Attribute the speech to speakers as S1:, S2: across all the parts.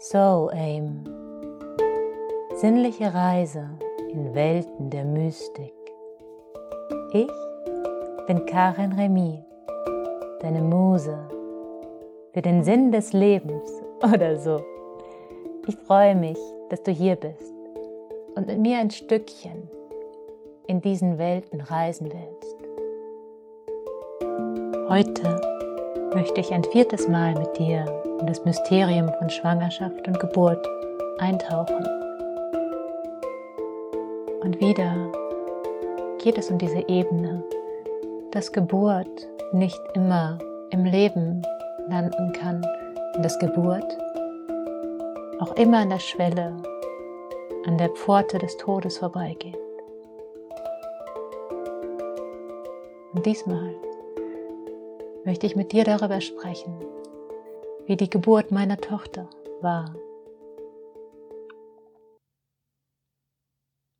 S1: So Aim. Sinnliche Reise in Welten der Mystik. Ich bin Karin Remy, deine Muse für den Sinn des Lebens oder so. Ich freue mich, dass du hier bist und mit mir ein Stückchen in diesen Welten reisen willst. Heute möchte ich ein viertes Mal mit dir in das Mysterium von Schwangerschaft und Geburt eintauchen. Und wieder geht es um diese Ebene, dass Geburt nicht immer im Leben landen kann und dass Geburt auch immer an der Schwelle, an der Pforte des Todes vorbeigeht. Und diesmal möchte ich mit dir darüber sprechen, wie die Geburt meiner Tochter war.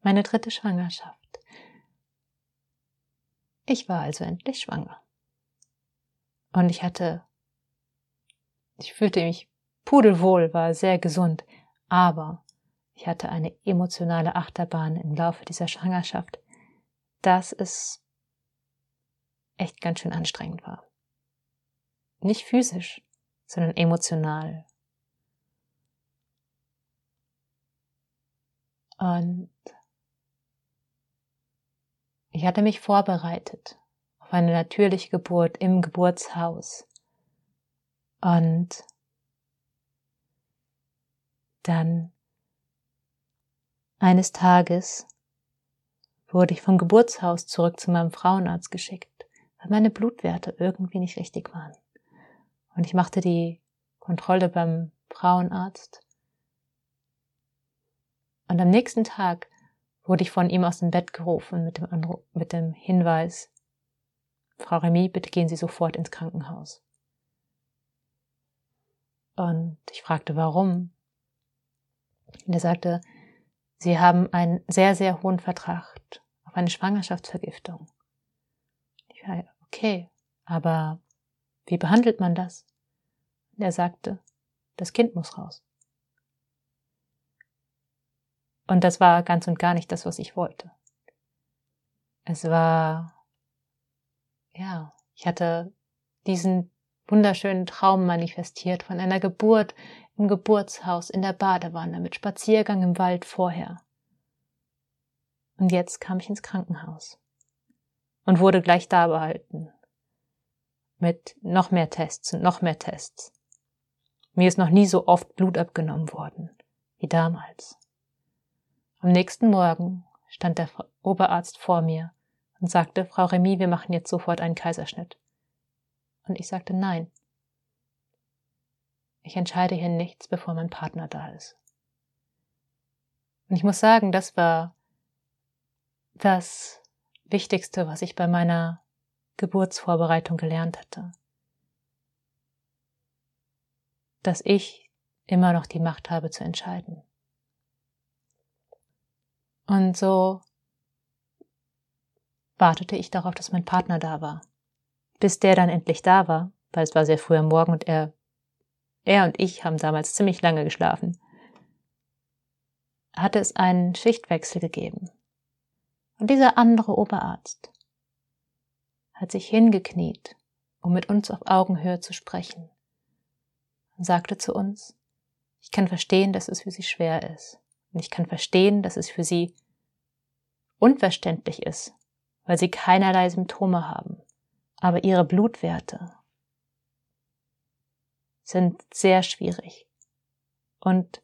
S1: Meine dritte Schwangerschaft. Ich war also endlich schwanger. Und ich hatte, ich fühlte mich pudelwohl, war sehr gesund, aber ich hatte eine emotionale Achterbahn im Laufe dieser Schwangerschaft, dass es echt ganz schön anstrengend war. Nicht physisch, sondern emotional. Und ich hatte mich vorbereitet auf eine natürliche Geburt im Geburtshaus. Und dann eines Tages wurde ich vom Geburtshaus zurück zu meinem Frauenarzt geschickt, weil meine Blutwerte irgendwie nicht richtig waren. Und ich machte die Kontrolle beim Frauenarzt. Und am nächsten Tag wurde ich von ihm aus dem Bett gerufen mit dem, Anruf, mit dem Hinweis, Frau Remy, bitte gehen Sie sofort ins Krankenhaus. Und ich fragte, warum. Und er sagte, Sie haben einen sehr, sehr hohen Vertrag auf eine Schwangerschaftsvergiftung. Ich war, okay, aber wie behandelt man das? Er sagte, das Kind muss raus. Und das war ganz und gar nicht das, was ich wollte. Es war, ja, ich hatte diesen wunderschönen Traum manifestiert von einer Geburt im Geburtshaus, in der Badewanne, mit Spaziergang im Wald vorher. Und jetzt kam ich ins Krankenhaus und wurde gleich da behalten. Mit noch mehr Tests und noch mehr Tests. Mir ist noch nie so oft Blut abgenommen worden wie damals. Am nächsten Morgen stand der Oberarzt vor mir und sagte, Frau Remy, wir machen jetzt sofort einen Kaiserschnitt. Und ich sagte nein. Ich entscheide hier nichts, bevor mein Partner da ist. Und ich muss sagen, das war das Wichtigste, was ich bei meiner Geburtsvorbereitung gelernt hatte. dass ich immer noch die Macht habe zu entscheiden. Und so wartete ich darauf, dass mein Partner da war. Bis der dann endlich da war, weil es war sehr früh am Morgen und er, er und ich haben damals ziemlich lange geschlafen, hatte es einen Schichtwechsel gegeben. Und dieser andere Oberarzt hat sich hingekniet, um mit uns auf Augenhöhe zu sprechen und sagte zu uns, ich kann verstehen, dass es für sie schwer ist. Und ich kann verstehen, dass es für sie unverständlich ist, weil sie keinerlei Symptome haben. Aber ihre Blutwerte sind sehr schwierig. Und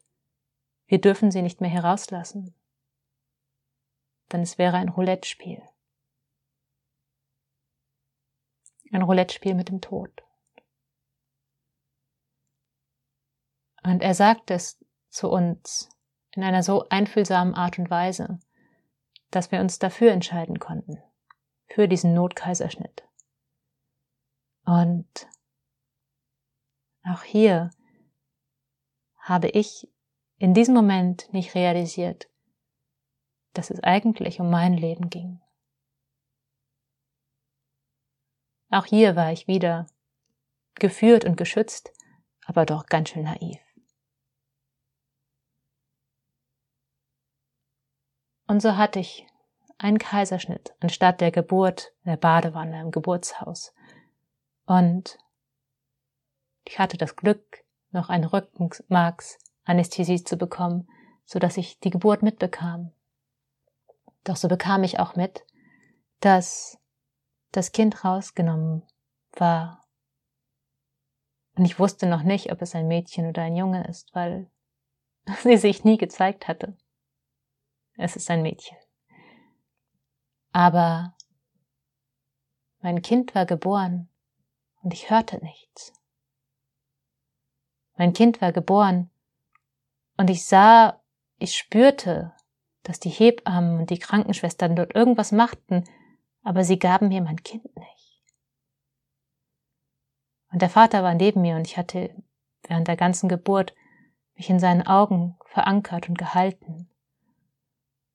S1: wir dürfen sie nicht mehr herauslassen. Denn es wäre ein Roulette-Spiel. Ein Roulette-Spiel mit dem Tod. Und er sagt es zu uns in einer so einfühlsamen Art und Weise, dass wir uns dafür entscheiden konnten, für diesen Notkaiserschnitt. Und auch hier habe ich in diesem Moment nicht realisiert, dass es eigentlich um mein Leben ging. Auch hier war ich wieder geführt und geschützt, aber doch ganz schön naiv. Und so hatte ich einen Kaiserschnitt anstatt der Geburt der Badewanne im Geburtshaus. Und ich hatte das Glück, noch eine Rückenmarksanästhesie zu bekommen, so dass ich die Geburt mitbekam. Doch so bekam ich auch mit, dass das Kind rausgenommen war. Und ich wusste noch nicht, ob es ein Mädchen oder ein Junge ist, weil sie sich nie gezeigt hatte. Es ist ein Mädchen. Aber mein Kind war geboren und ich hörte nichts. Mein Kind war geboren und ich sah, ich spürte, dass die Hebammen und die Krankenschwestern dort irgendwas machten, aber sie gaben mir mein Kind nicht. Und der Vater war neben mir und ich hatte während der ganzen Geburt mich in seinen Augen verankert und gehalten.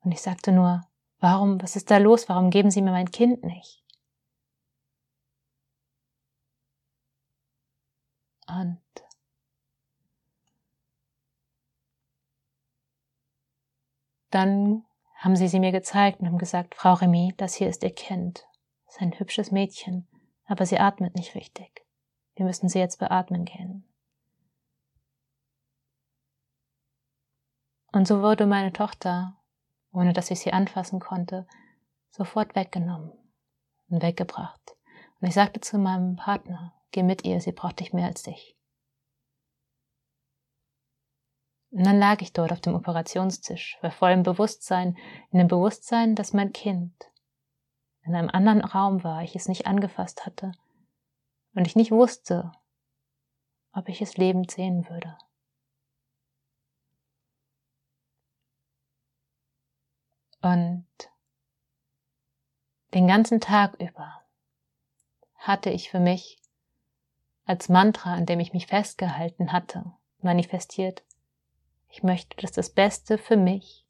S1: Und ich sagte nur, warum, was ist da los? Warum geben Sie mir mein Kind nicht? Und dann haben sie sie mir gezeigt und haben gesagt, Frau Remy, das hier ist Ihr Kind. Das ist ein hübsches Mädchen, aber sie atmet nicht richtig. Wir müssen sie jetzt beatmen gehen. Und so wurde meine Tochter ohne dass ich sie anfassen konnte, sofort weggenommen und weggebracht. Und ich sagte zu meinem Partner, geh mit ihr, sie braucht dich mehr als dich. Und dann lag ich dort auf dem Operationstisch, war voll im Bewusstsein, in dem Bewusstsein, dass mein Kind in einem anderen Raum war, ich es nicht angefasst hatte und ich nicht wusste, ob ich es lebend sehen würde. Und den ganzen Tag über hatte ich für mich als Mantra, an dem ich mich festgehalten hatte, manifestiert, ich möchte, dass das Beste für mich,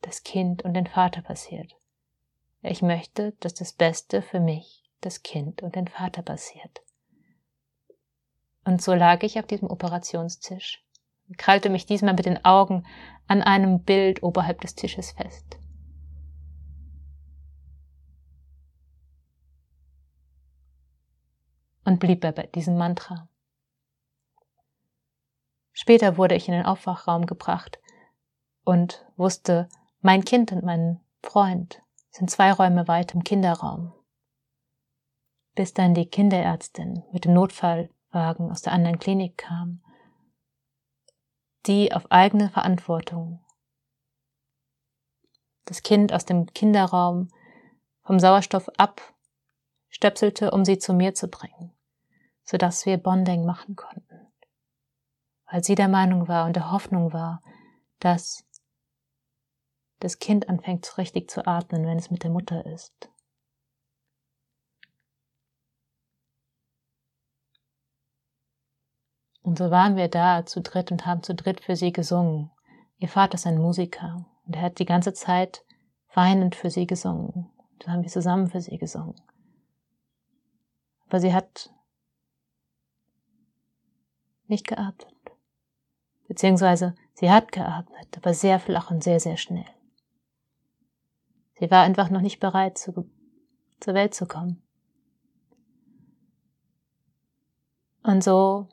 S1: das Kind und den Vater passiert. Ich möchte, dass das Beste für mich, das Kind und den Vater passiert. Und so lag ich auf diesem Operationstisch und krallte mich diesmal mit den Augen an einem Bild oberhalb des Tisches fest. und blieb bei diesem Mantra. Später wurde ich in den Aufwachraum gebracht und wusste, mein Kind und mein Freund sind zwei Räume weit im Kinderraum. Bis dann die Kinderärztin mit dem Notfallwagen aus der anderen Klinik kam, die auf eigene Verantwortung das Kind aus dem Kinderraum vom Sauerstoff abstöpselte, um sie zu mir zu bringen sodass wir Bonding machen konnten. Weil sie der Meinung war und der Hoffnung war, dass das Kind anfängt richtig zu atmen, wenn es mit der Mutter ist. Und so waren wir da zu dritt und haben zu dritt für sie gesungen. Ihr Vater ist ein Musiker und er hat die ganze Zeit weinend für sie gesungen. Da haben wir zusammen für sie gesungen. Aber sie hat nicht geatmet. Beziehungsweise sie hat geatmet, aber sehr flach und sehr, sehr schnell. Sie war einfach noch nicht bereit, zu, zur Welt zu kommen. Und so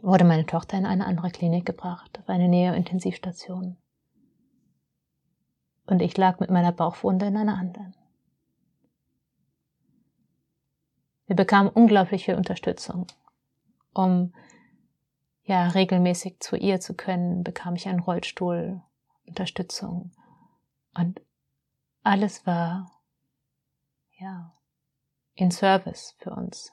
S1: wurde meine Tochter in eine andere Klinik gebracht, auf eine Neointensivstation. Und ich lag mit meiner Bauchwunde in einer anderen. Wir bekamen unglaubliche Unterstützung, um ja regelmäßig zu ihr zu können, bekam ich einen Rollstuhl, Unterstützung und alles war ja in Service für uns.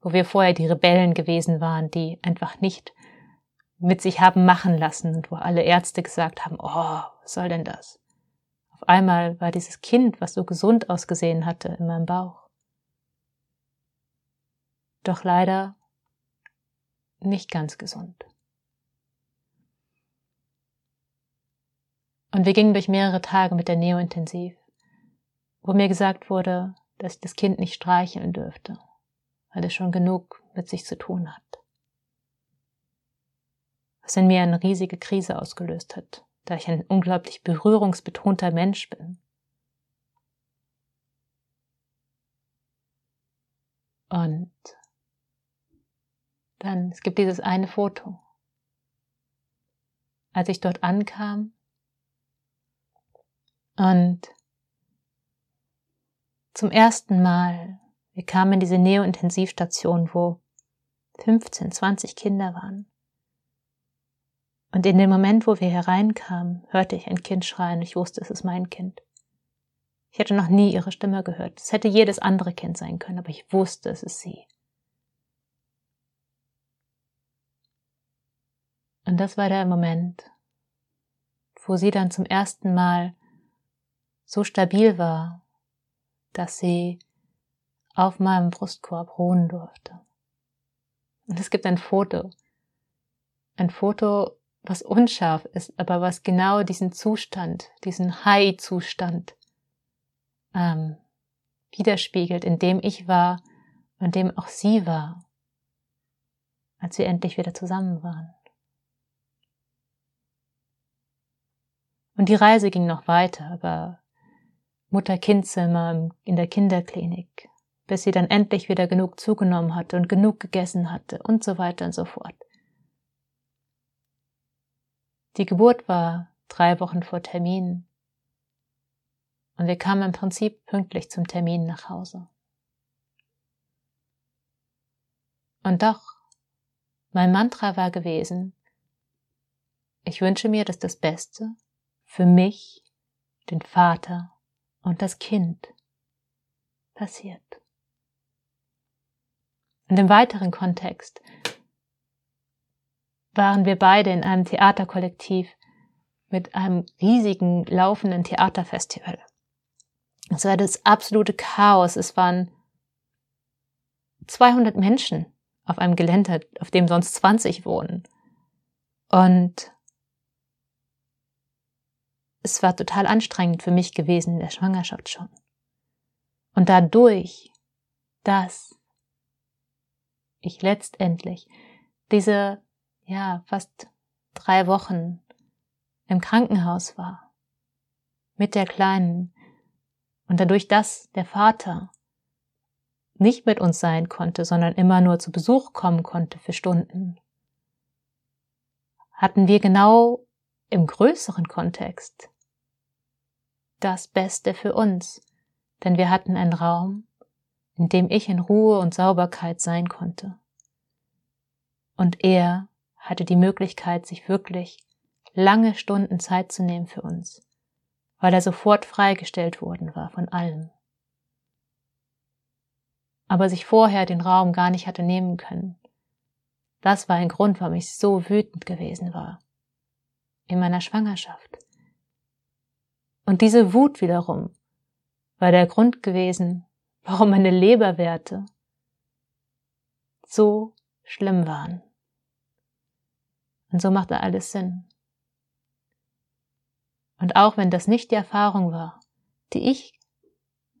S1: Wo wir vorher die Rebellen gewesen waren, die einfach nicht mit sich haben machen lassen und wo alle Ärzte gesagt haben, oh, was soll denn das? Auf einmal war dieses Kind, was so gesund ausgesehen hatte, in meinem Bauch. Doch leider nicht ganz gesund. Und wir gingen durch mehrere Tage mit der Neo-Intensiv, wo mir gesagt wurde, dass ich das Kind nicht streicheln dürfte, weil es schon genug mit sich zu tun hat. Was in mir eine riesige Krise ausgelöst hat, da ich ein unglaublich berührungsbetonter Mensch bin. Und dann, es gibt dieses eine Foto. Als ich dort ankam und zum ersten Mal, wir kamen in diese Neo-Intensivstation, wo 15, 20 Kinder waren. Und in dem Moment, wo wir hereinkamen, hörte ich ein Kind schreien. Ich wusste, es ist mein Kind. Ich hätte noch nie ihre Stimme gehört. Es hätte jedes andere Kind sein können, aber ich wusste, es ist sie. Und das war der Moment, wo sie dann zum ersten Mal so stabil war, dass sie auf meinem Brustkorb ruhen durfte. Und es gibt ein Foto. Ein Foto, was unscharf ist, aber was genau diesen Zustand, diesen High-Zustand ähm, widerspiegelt, in dem ich war und dem auch sie war, als wir endlich wieder zusammen waren. Und die Reise ging noch weiter, aber Mutter-Kind-Zimmer in der Kinderklinik, bis sie dann endlich wieder genug zugenommen hatte und genug gegessen hatte und so weiter und so fort. Die Geburt war drei Wochen vor Termin und wir kamen im Prinzip pünktlich zum Termin nach Hause. Und doch, mein Mantra war gewesen, ich wünsche mir, dass das Beste für mich, den Vater und das Kind passiert. Und im weiteren Kontext waren wir beide in einem Theaterkollektiv mit einem riesigen laufenden Theaterfestival. Es war das absolute Chaos. Es waren 200 Menschen auf einem Gelände, auf dem sonst 20 wohnen. Und es war total anstrengend für mich gewesen in der Schwangerschaft schon. Und dadurch, dass ich letztendlich diese, ja, fast drei Wochen im Krankenhaus war, mit der Kleinen, und dadurch, dass der Vater nicht mit uns sein konnte, sondern immer nur zu Besuch kommen konnte für Stunden, hatten wir genau im größeren Kontext das Beste für uns, denn wir hatten einen Raum, in dem ich in Ruhe und Sauberkeit sein konnte. Und er hatte die Möglichkeit, sich wirklich lange Stunden Zeit zu nehmen für uns, weil er sofort freigestellt worden war von allem. Aber sich vorher den Raum gar nicht hatte nehmen können. Das war ein Grund, warum ich so wütend gewesen war. In meiner Schwangerschaft. Und diese Wut wiederum war der Grund gewesen, warum meine Leberwerte so schlimm waren. Und so machte alles Sinn. Und auch wenn das nicht die Erfahrung war, die ich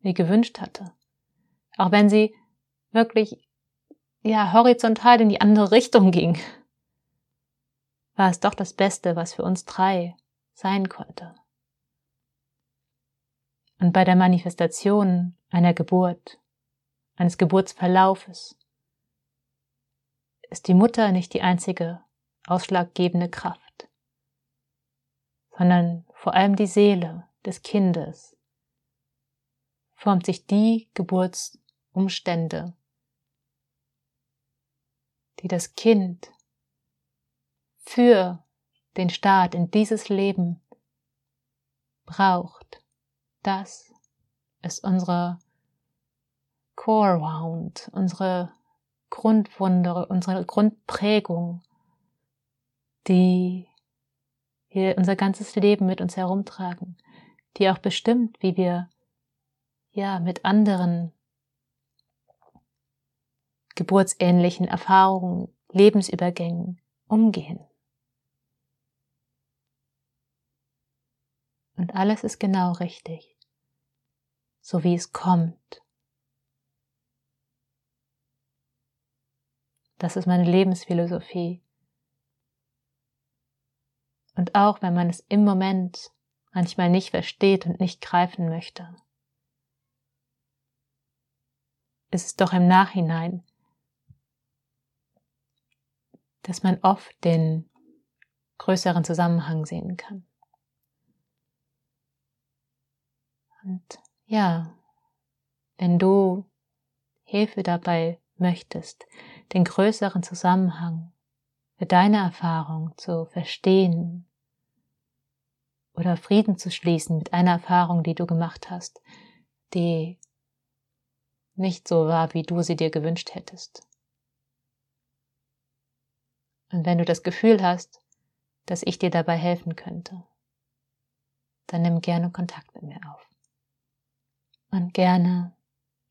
S1: mir gewünscht hatte, auch wenn sie wirklich ja horizontal in die andere Richtung ging, war es doch das Beste, was für uns drei sein konnte. Und bei der Manifestation einer Geburt, eines Geburtsverlaufes, ist die Mutter nicht die einzige ausschlaggebende Kraft, sondern vor allem die Seele des Kindes formt sich die Geburtsumstände, die das Kind für den Start in dieses Leben braucht das ist unsere Core Wound, unsere Grundwunder, unsere Grundprägung, die wir unser ganzes Leben mit uns herumtragen, die auch bestimmt, wie wir ja mit anderen geburtsähnlichen Erfahrungen, Lebensübergängen umgehen. Und alles ist genau richtig so wie es kommt. Das ist meine Lebensphilosophie. Und auch wenn man es im Moment manchmal nicht versteht und nicht greifen möchte, ist es doch im Nachhinein, dass man oft den größeren Zusammenhang sehen kann. Und ja, wenn du Hilfe dabei möchtest, den größeren Zusammenhang für deine Erfahrung zu verstehen oder Frieden zu schließen mit einer Erfahrung, die du gemacht hast, die nicht so war, wie du sie dir gewünscht hättest. Und wenn du das Gefühl hast, dass ich dir dabei helfen könnte, dann nimm gerne Kontakt mit mir auf. Und gerne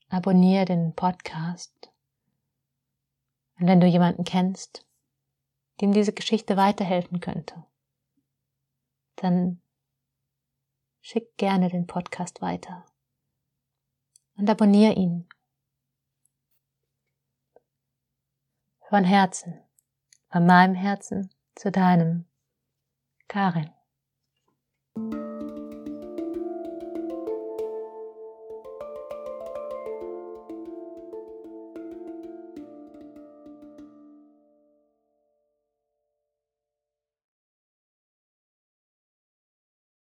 S1: abonniere den Podcast. Und wenn du jemanden kennst, dem diese Geschichte weiterhelfen könnte, dann schick gerne den Podcast weiter und abonniere ihn. Von Herzen, von meinem Herzen zu deinem, Karin.